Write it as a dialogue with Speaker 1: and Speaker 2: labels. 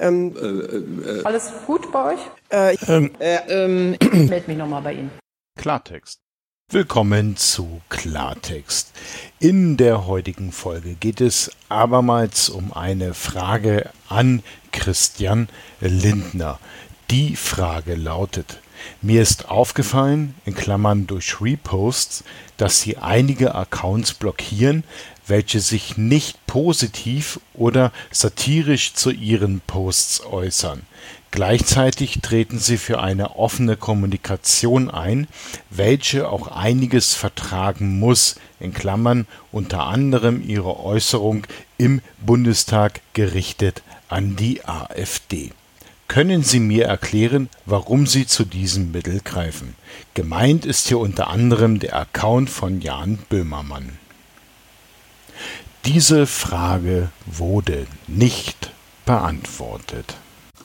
Speaker 1: Ähm,
Speaker 2: Alles gut bei euch?
Speaker 1: äh,
Speaker 2: Ähm, ich melde mich nochmal bei Ihnen.
Speaker 3: Klartext. Willkommen zu Klartext. In der heutigen Folge geht es abermals um eine Frage an Christian Lindner. Die Frage lautet, mir ist aufgefallen, in Klammern durch Reposts, dass Sie einige Accounts blockieren, welche sich nicht positiv oder satirisch zu Ihren Posts äußern. Gleichzeitig treten sie für eine offene Kommunikation ein, welche auch einiges vertragen muss, in Klammern unter anderem ihre Äußerung im Bundestag gerichtet an die AfD. Können Sie mir erklären, warum Sie zu diesem Mittel greifen? Gemeint ist hier unter anderem der Account von Jan Böhmermann. Diese Frage wurde nicht beantwortet.